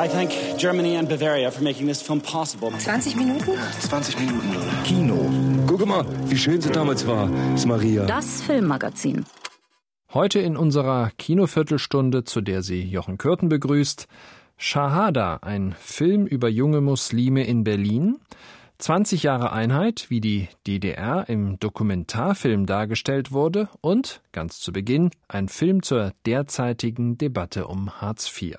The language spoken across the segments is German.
I thank Germany and Bavaria for making this film possible. 20 Minuten? 20 Minuten, Leute. Kino. Guck mal, wie schön sie damals war, ist Maria. Das Filmmagazin. Heute in unserer Kinoviertelstunde, zu der sie Jochen Kürten begrüßt, Shahada, ein Film über junge Muslime in Berlin, 20 Jahre Einheit, wie die DDR im Dokumentarfilm dargestellt wurde und, ganz zu Beginn, ein Film zur derzeitigen Debatte um Hartz IV.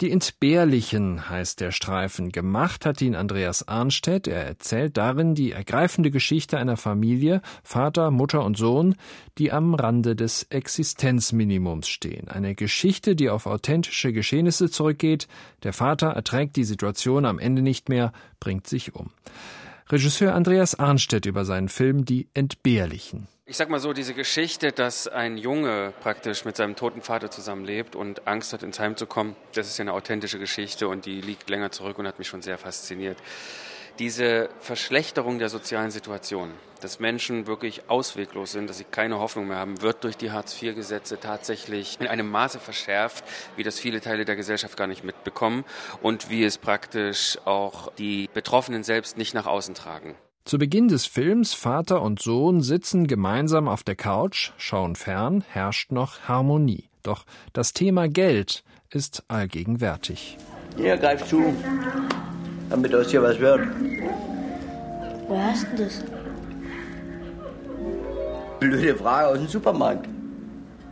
Die Entbehrlichen heißt der Streifen. Gemacht hat ihn Andreas Arnstedt. Er erzählt darin die ergreifende Geschichte einer Familie, Vater, Mutter und Sohn, die am Rande des Existenzminimums stehen. Eine Geschichte, die auf authentische Geschehnisse zurückgeht. Der Vater erträgt die Situation am Ende nicht mehr, bringt sich um. Regisseur Andreas Arnstedt über seinen Film Die Entbehrlichen. Ich sag mal so, diese Geschichte, dass ein Junge praktisch mit seinem toten Vater zusammenlebt und Angst hat, ins Heim zu kommen, das ist ja eine authentische Geschichte und die liegt länger zurück und hat mich schon sehr fasziniert. Diese Verschlechterung der sozialen Situation, dass Menschen wirklich ausweglos sind, dass sie keine Hoffnung mehr haben, wird durch die Hartz-IV-Gesetze tatsächlich in einem Maße verschärft, wie das viele Teile der Gesellschaft gar nicht mitbekommen und wie es praktisch auch die Betroffenen selbst nicht nach außen tragen. Zu Beginn des Films Vater und Sohn sitzen gemeinsam auf der Couch, schauen fern, herrscht noch Harmonie. Doch das Thema Geld ist allgegenwärtig. Ja, greif zu, damit aus hier was wird. Woher hast du das? Blöde Frage aus dem Supermarkt.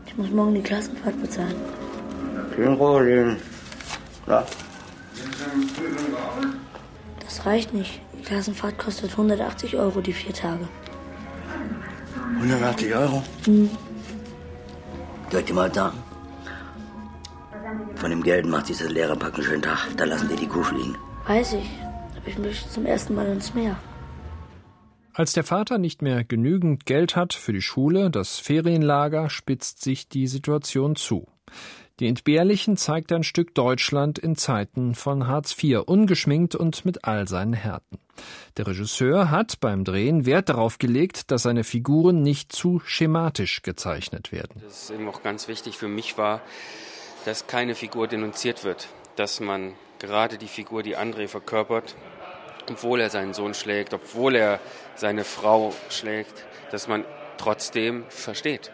Ich muss morgen die Klassenfahrt bezahlen. Schön Rollin. Ja. Das reicht nicht. Die Klassenfahrt kostet 180 Euro die vier Tage. 180 Euro? Hm. Soll ich dir mal sagen? Von dem Geld macht dieses Lehrerpack einen schönen Tag. Da lassen die die Kuh fliegen. Weiß ich. Aber ich möchte zum ersten Mal ins Meer. Als der Vater nicht mehr genügend Geld hat für die Schule, das Ferienlager, spitzt sich die Situation zu. Die Entbehrlichen zeigt ein Stück Deutschland in Zeiten von Hartz IV, ungeschminkt und mit all seinen Härten. Der Regisseur hat beim Drehen Wert darauf gelegt, dass seine Figuren nicht zu schematisch gezeichnet werden. Das ist eben auch ganz wichtig für mich war, dass keine Figur denunziert wird, dass man gerade die Figur, die André verkörpert, obwohl er seinen Sohn schlägt, obwohl er seine Frau schlägt, dass man trotzdem versteht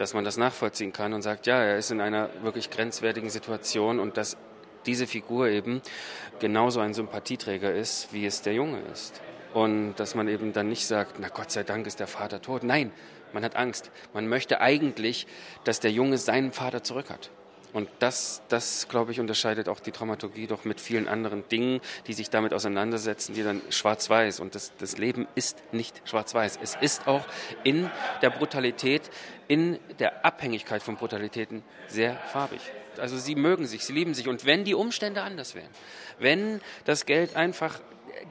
dass man das nachvollziehen kann und sagt, ja, er ist in einer wirklich grenzwertigen Situation und dass diese Figur eben genauso ein Sympathieträger ist, wie es der Junge ist. Und dass man eben dann nicht sagt, na Gott sei Dank ist der Vater tot. Nein, man hat Angst. Man möchte eigentlich, dass der Junge seinen Vater zurück hat. Und das, das, glaube ich, unterscheidet auch die Dramaturgie doch mit vielen anderen Dingen, die sich damit auseinandersetzen, die dann schwarz-weiß. Und das, das Leben ist nicht schwarz-weiß. Es ist auch in der Brutalität, in der Abhängigkeit von Brutalitäten sehr farbig. Also sie mögen sich, sie lieben sich. Und wenn die Umstände anders wären, wenn das Geld einfach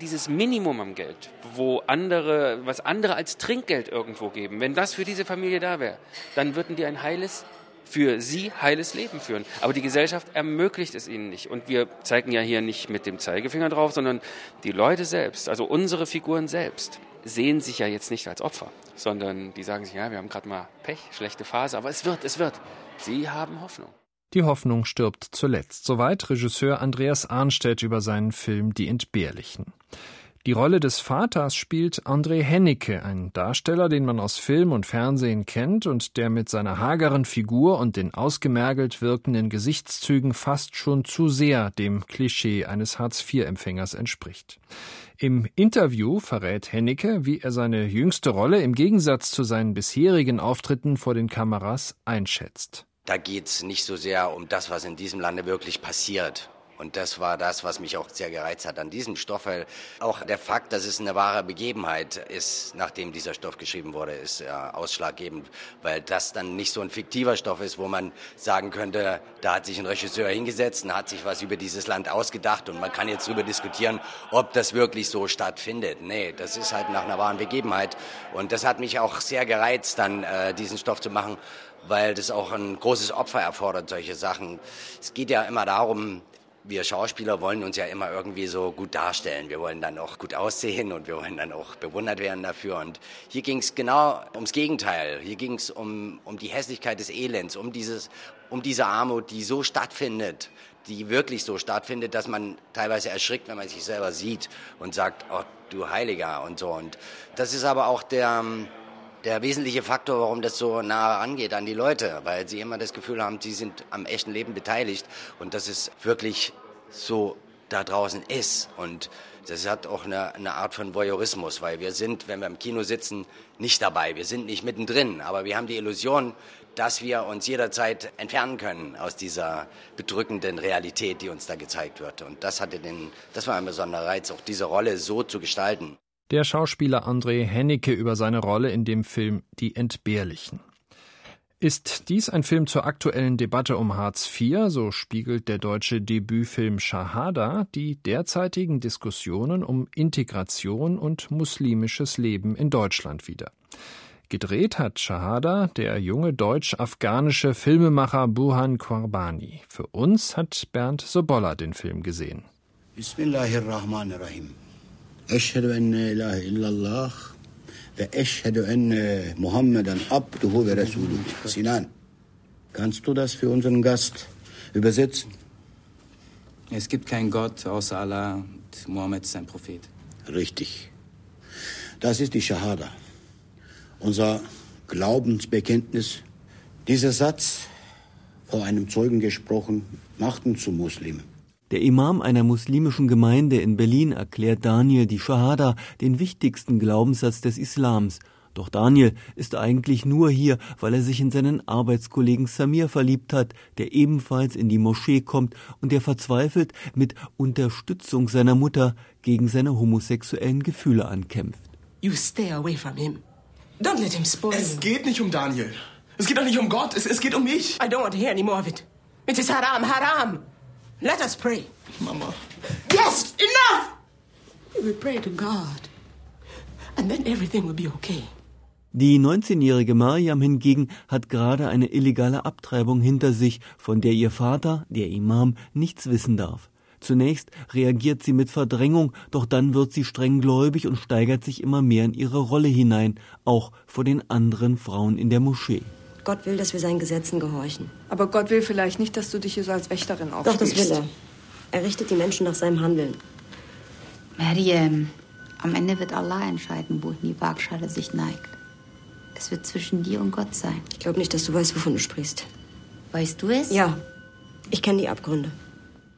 dieses Minimum am Geld, wo andere, was andere als Trinkgeld irgendwo geben, wenn das für diese Familie da wäre, dann würden die ein heiles für sie heiles Leben führen. Aber die Gesellschaft ermöglicht es ihnen nicht. Und wir zeigen ja hier nicht mit dem Zeigefinger drauf, sondern die Leute selbst, also unsere Figuren selbst, sehen sich ja jetzt nicht als Opfer, sondern die sagen sich, ja, wir haben gerade mal Pech, schlechte Phase, aber es wird, es wird. Sie haben Hoffnung. Die Hoffnung stirbt zuletzt. Soweit Regisseur Andreas Arnstedt über seinen Film Die Entbehrlichen. Die Rolle des Vaters spielt André Hennecke, ein Darsteller, den man aus Film und Fernsehen kennt und der mit seiner hageren Figur und den ausgemergelt wirkenden Gesichtszügen fast schon zu sehr dem Klischee eines Hartz-IV-Empfängers entspricht. Im Interview verrät Hennecke, wie er seine jüngste Rolle im Gegensatz zu seinen bisherigen Auftritten vor den Kameras einschätzt. Da geht es nicht so sehr um das, was in diesem Lande wirklich passiert und das war das, was mich auch sehr gereizt hat an diesem Stoff, weil auch der Fakt, dass es eine wahre Begebenheit ist, nachdem dieser Stoff geschrieben wurde, ist ja ausschlaggebend, weil das dann nicht so ein fiktiver Stoff ist, wo man sagen könnte, da hat sich ein Regisseur hingesetzt und hat sich was über dieses Land ausgedacht und man kann jetzt darüber diskutieren, ob das wirklich so stattfindet. Nee, das ist halt nach einer wahren Begebenheit und das hat mich auch sehr gereizt, dann äh, diesen Stoff zu machen, weil das auch ein großes Opfer erfordert, solche Sachen. Es geht ja immer darum, wir Schauspieler wollen uns ja immer irgendwie so gut darstellen. Wir wollen dann auch gut aussehen und wir wollen dann auch bewundert werden dafür. Und hier ging es genau ums Gegenteil. Hier ging es um, um die Hässlichkeit des Elends, um, dieses, um diese Armut, die so stattfindet, die wirklich so stattfindet, dass man teilweise erschrickt, wenn man sich selber sieht und sagt, oh du Heiliger und so. Und das ist aber auch der, der wesentliche Faktor, warum das so nahe angeht an die Leute, weil sie immer das Gefühl haben, sie sind am echten Leben beteiligt und dass es wirklich so da draußen ist. Und das hat auch eine, eine Art von Voyeurismus, weil wir sind, wenn wir im Kino sitzen, nicht dabei. Wir sind nicht mittendrin, aber wir haben die Illusion, dass wir uns jederzeit entfernen können aus dieser bedrückenden Realität, die uns da gezeigt wird. Und das hatte den, das war ein besonderer Reiz, auch diese Rolle so zu gestalten. Der Schauspieler André Hennecke über seine Rolle in dem Film Die Entbehrlichen. Ist dies ein Film zur aktuellen Debatte um Hartz IV, so spiegelt der deutsche Debütfilm Shahada die derzeitigen Diskussionen um Integration und muslimisches Leben in Deutschland wider. Gedreht hat Shahada der junge deutsch-afghanische Filmemacher Buhan Quarbani. Für uns hat Bernd Sobolla den Film gesehen. Bismillahirrahmanirrahim. En la ilahe illallah ve eşhedü enne Muhammeden abduhu ve resuluhu. Sinan, kannst du das für unseren Gast übersetzen? Es gibt keinen Gott außer Allah und Mohammed ist ein Prophet. Richtig. Das ist die Shahada, unser Glaubensbekenntnis. Dieser Satz, vor einem Zeugen gesprochen, macht uns zu Muslimen. Der Imam einer muslimischen Gemeinde in Berlin erklärt Daniel die Shahada, den wichtigsten Glaubenssatz des Islams. Doch Daniel ist eigentlich nur hier, weil er sich in seinen Arbeitskollegen Samir verliebt hat, der ebenfalls in die Moschee kommt und der verzweifelt mit Unterstützung seiner Mutter gegen seine homosexuellen Gefühle ankämpft. You stay away from him. Don't let him spoil Es geht nicht um Daniel. Es geht auch nicht um Gott. Es, es geht um mich. I don't want to hear any more of it. It is haram, haram. Let us pray. Mama. Yes, enough! We will pray to God. And then everything will be okay. Die 19-jährige Mariam hingegen hat gerade eine illegale Abtreibung hinter sich, von der ihr Vater, der Imam, nichts wissen darf. Zunächst reagiert sie mit Verdrängung, doch dann wird sie streng gläubig und steigert sich immer mehr in ihre Rolle hinein, auch vor den anderen Frauen in der Moschee. Gott will, dass wir seinen Gesetzen gehorchen. Aber Gott will vielleicht nicht, dass du dich hier so als Wächterin Doch, das will er. Er richtet die Menschen nach seinem Handeln. Mariam, am Ende wird Allah entscheiden, wohin die Waagschale sich neigt. Es wird zwischen dir und Gott sein. Ich glaube nicht, dass du weißt, wovon du sprichst. Weißt du es? Ja. Ich kenne die Abgründe.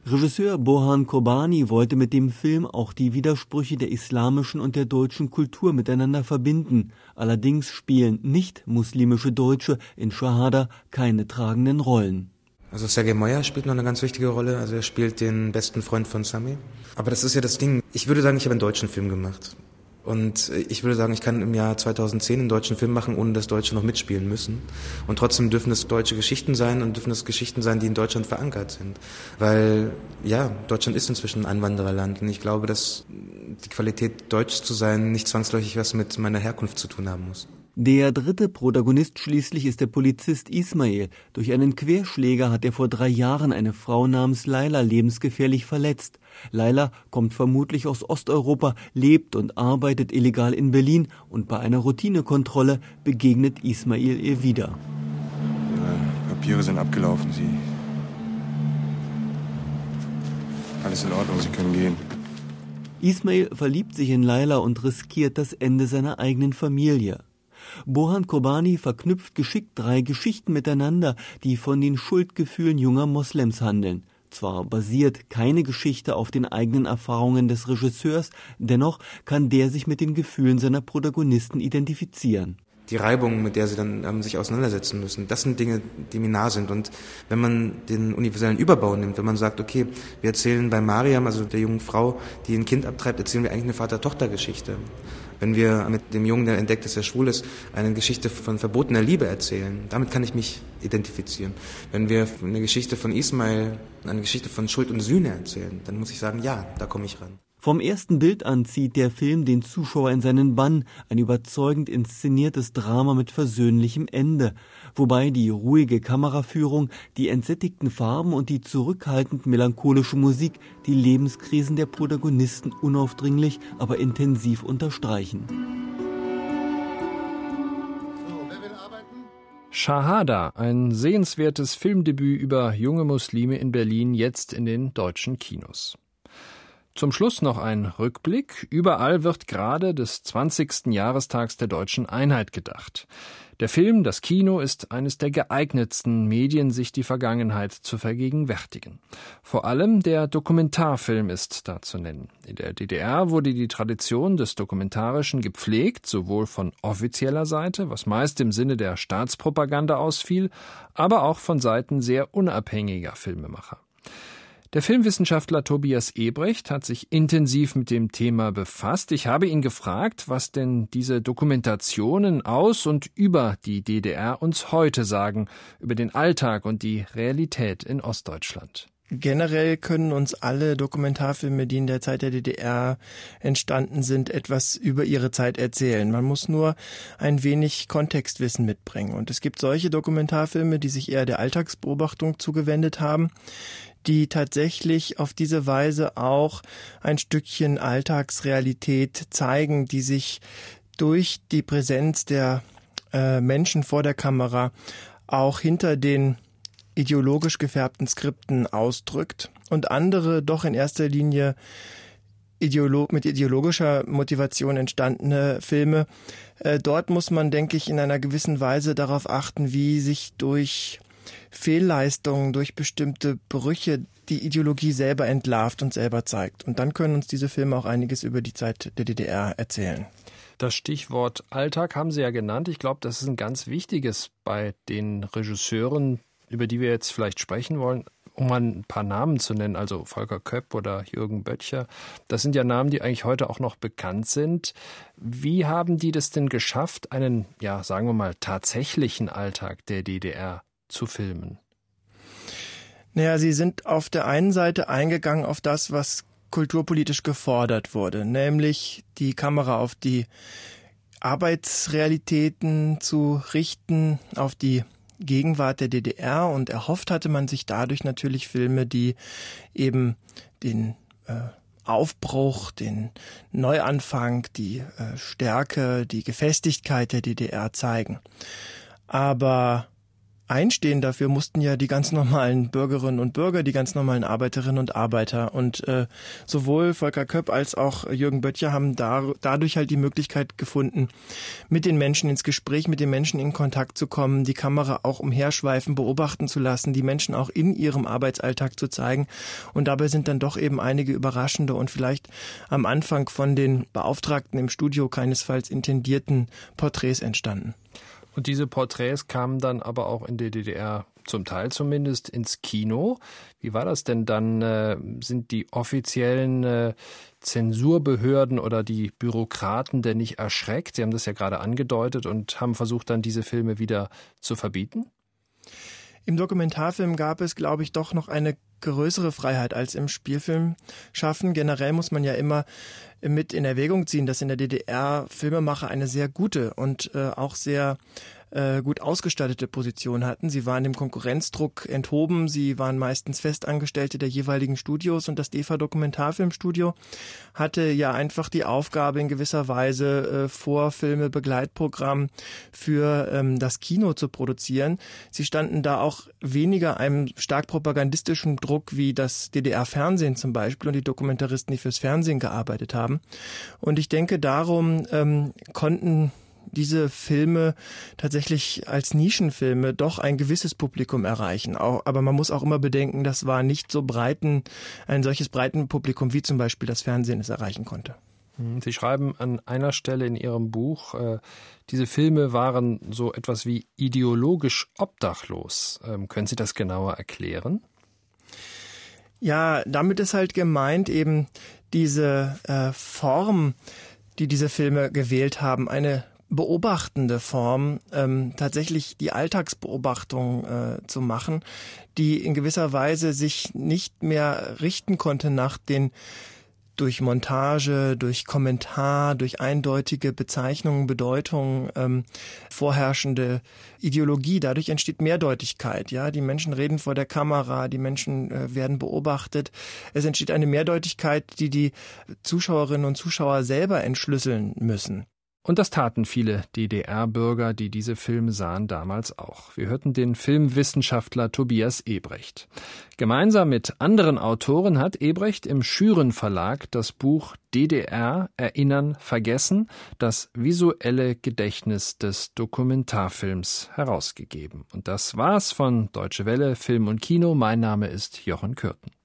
Regisseur Bohan Kobani wollte mit dem Film auch die Widersprüche der islamischen und der deutschen Kultur miteinander verbinden. Allerdings spielen nicht muslimische Deutsche in Shahada keine tragenden Rollen. Also Sergei Moyer spielt noch eine ganz wichtige Rolle. Also er spielt den besten Freund von Sami. Aber das ist ja das Ding. Ich würde sagen, ich habe einen deutschen Film gemacht. Und ich würde sagen, ich kann im Jahr 2010 einen deutschen Film machen, ohne dass Deutsche noch mitspielen müssen. Und trotzdem dürfen es deutsche Geschichten sein und dürfen es Geschichten sein, die in Deutschland verankert sind. Weil, ja, Deutschland ist inzwischen ein Einwandererland. Und ich glaube, dass die Qualität, deutsch zu sein, nicht zwangsläufig was mit meiner Herkunft zu tun haben muss. Der dritte Protagonist schließlich ist der Polizist Ismail. Durch einen Querschläger hat er vor drei Jahren eine Frau namens Laila lebensgefährlich verletzt. Laila kommt vermutlich aus Osteuropa, lebt und arbeitet illegal in Berlin und bei einer Routinekontrolle begegnet Ismail ihr wieder. Ihre Papiere sind abgelaufen. Sie. Alles in Ordnung, Sie können gehen. Ismail verliebt sich in Laila und riskiert das Ende seiner eigenen Familie. Bohan Kobani verknüpft geschickt drei Geschichten miteinander, die von den Schuldgefühlen junger Moslems handeln. Zwar basiert keine Geschichte auf den eigenen Erfahrungen des Regisseurs, dennoch kann der sich mit den Gefühlen seiner Protagonisten identifizieren. Die Reibung, mit der sie dann ähm, sich auseinandersetzen müssen, das sind Dinge, die mir nah sind. Und wenn man den universellen Überbau nimmt, wenn man sagt, okay, wir erzählen bei Mariam, also der jungen Frau, die ein Kind abtreibt, erzählen wir eigentlich eine Vater-Tochter-Geschichte. Wenn wir mit dem Jungen, der entdeckt, dass er schwul ist, eine Geschichte von verbotener Liebe erzählen, damit kann ich mich identifizieren. Wenn wir eine Geschichte von Ismail, eine Geschichte von Schuld und Sühne erzählen, dann muss ich sagen, ja, da komme ich ran. Vom ersten Bild an zieht der Film den Zuschauer in seinen Bann, ein überzeugend inszeniertes Drama mit versöhnlichem Ende, wobei die ruhige Kameraführung, die entsättigten Farben und die zurückhaltend melancholische Musik die Lebenskrisen der Protagonisten unaufdringlich, aber intensiv unterstreichen. Shahada, ein sehenswertes Filmdebüt über junge Muslime in Berlin, jetzt in den deutschen Kinos. Zum Schluss noch ein Rückblick. Überall wird gerade des 20. Jahrestags der deutschen Einheit gedacht. Der Film, das Kino ist eines der geeignetsten Medien, sich die Vergangenheit zu vergegenwärtigen. Vor allem der Dokumentarfilm ist da zu nennen. In der DDR wurde die Tradition des Dokumentarischen gepflegt, sowohl von offizieller Seite, was meist im Sinne der Staatspropaganda ausfiel, aber auch von Seiten sehr unabhängiger Filmemacher. Der Filmwissenschaftler Tobias Ebrecht hat sich intensiv mit dem Thema befasst. Ich habe ihn gefragt, was denn diese Dokumentationen aus und über die DDR uns heute sagen, über den Alltag und die Realität in Ostdeutschland. Generell können uns alle Dokumentarfilme, die in der Zeit der DDR entstanden sind, etwas über ihre Zeit erzählen. Man muss nur ein wenig Kontextwissen mitbringen. Und es gibt solche Dokumentarfilme, die sich eher der Alltagsbeobachtung zugewendet haben, die tatsächlich auf diese Weise auch ein Stückchen Alltagsrealität zeigen, die sich durch die Präsenz der äh, Menschen vor der Kamera auch hinter den ideologisch gefärbten Skripten ausdrückt und andere doch in erster Linie Ideolo mit ideologischer Motivation entstandene Filme. Äh, dort muss man, denke ich, in einer gewissen Weise darauf achten, wie sich durch Fehlleistungen, durch bestimmte Brüche die Ideologie selber entlarvt und selber zeigt. Und dann können uns diese Filme auch einiges über die Zeit der DDR erzählen. Das Stichwort Alltag haben Sie ja genannt. Ich glaube, das ist ein ganz wichtiges bei den Regisseuren, über die wir jetzt vielleicht sprechen wollen, um mal ein paar Namen zu nennen, also Volker Köpp oder Jürgen Böttcher. Das sind ja Namen, die eigentlich heute auch noch bekannt sind. Wie haben die das denn geschafft, einen, ja, sagen wir mal, tatsächlichen Alltag der DDR zu filmen? Naja, sie sind auf der einen Seite eingegangen auf das, was kulturpolitisch gefordert wurde, nämlich die Kamera auf die Arbeitsrealitäten zu richten, auf die Gegenwart der DDR und erhofft hatte man sich dadurch natürlich Filme, die eben den äh, Aufbruch, den Neuanfang, die äh, Stärke, die Gefestigkeit der DDR zeigen. Aber einstehen dafür mussten ja die ganz normalen Bürgerinnen und Bürger, die ganz normalen Arbeiterinnen und Arbeiter. Und äh, sowohl Volker Köpp als auch Jürgen Böttcher haben da, dadurch halt die Möglichkeit gefunden, mit den Menschen ins Gespräch, mit den Menschen in Kontakt zu kommen, die Kamera auch umherschweifen, beobachten zu lassen, die Menschen auch in ihrem Arbeitsalltag zu zeigen. Und dabei sind dann doch eben einige überraschende und vielleicht am Anfang von den Beauftragten im Studio keinesfalls intendierten Porträts entstanden. Und diese Porträts kamen dann aber auch in der DDR zum Teil zumindest ins Kino. Wie war das denn dann? Äh, sind die offiziellen äh, Zensurbehörden oder die Bürokraten denn nicht erschreckt? Sie haben das ja gerade angedeutet und haben versucht, dann diese Filme wieder zu verbieten? Im Dokumentarfilm gab es, glaube ich, doch noch eine größere Freiheit als im Spielfilm schaffen. Generell muss man ja immer mit in Erwägung ziehen, dass in der DDR Filmemacher eine sehr gute und äh, auch sehr äh, gut ausgestattete Position hatten. Sie waren dem Konkurrenzdruck enthoben, sie waren meistens Festangestellte der jeweiligen Studios und das DEFA Dokumentarfilmstudio hatte ja einfach die Aufgabe in gewisser Weise äh, Vorfilme, Begleitprogramm für ähm, das Kino zu produzieren. Sie standen da auch weniger einem stark propagandistischen Druck wie das DDR-Fernsehen zum Beispiel und die Dokumentaristen, die fürs Fernsehen gearbeitet haben. Und ich denke, darum ähm, konnten diese Filme tatsächlich als Nischenfilme doch ein gewisses Publikum erreichen. Auch, aber man muss auch immer bedenken, das war nicht so breiten, ein solches breiten Publikum, wie zum Beispiel das Fernsehen es erreichen konnte. Hm, Sie schreiben an einer Stelle in Ihrem Buch, äh, diese Filme waren so etwas wie ideologisch obdachlos. Ähm, können Sie das genauer erklären? Ja, damit ist halt gemeint eben diese äh, Form, die diese Filme gewählt haben, eine beobachtende Form, ähm, tatsächlich die Alltagsbeobachtung äh, zu machen, die in gewisser Weise sich nicht mehr richten konnte nach den durch Montage, durch Kommentar, durch eindeutige Bezeichnungen, Bedeutungen ähm, vorherrschende Ideologie. Dadurch entsteht Mehrdeutigkeit. Ja, die Menschen reden vor der Kamera, die Menschen äh, werden beobachtet. Es entsteht eine Mehrdeutigkeit, die die Zuschauerinnen und Zuschauer selber entschlüsseln müssen. Und das taten viele DDR-Bürger, die diese Filme sahen, damals auch. Wir hörten den Filmwissenschaftler Tobias Ebrecht. Gemeinsam mit anderen Autoren hat Ebrecht im Schüren Verlag das Buch DDR Erinnern Vergessen, das visuelle Gedächtnis des Dokumentarfilms herausgegeben. Und das war's von Deutsche Welle Film und Kino. Mein Name ist Jochen Kürten.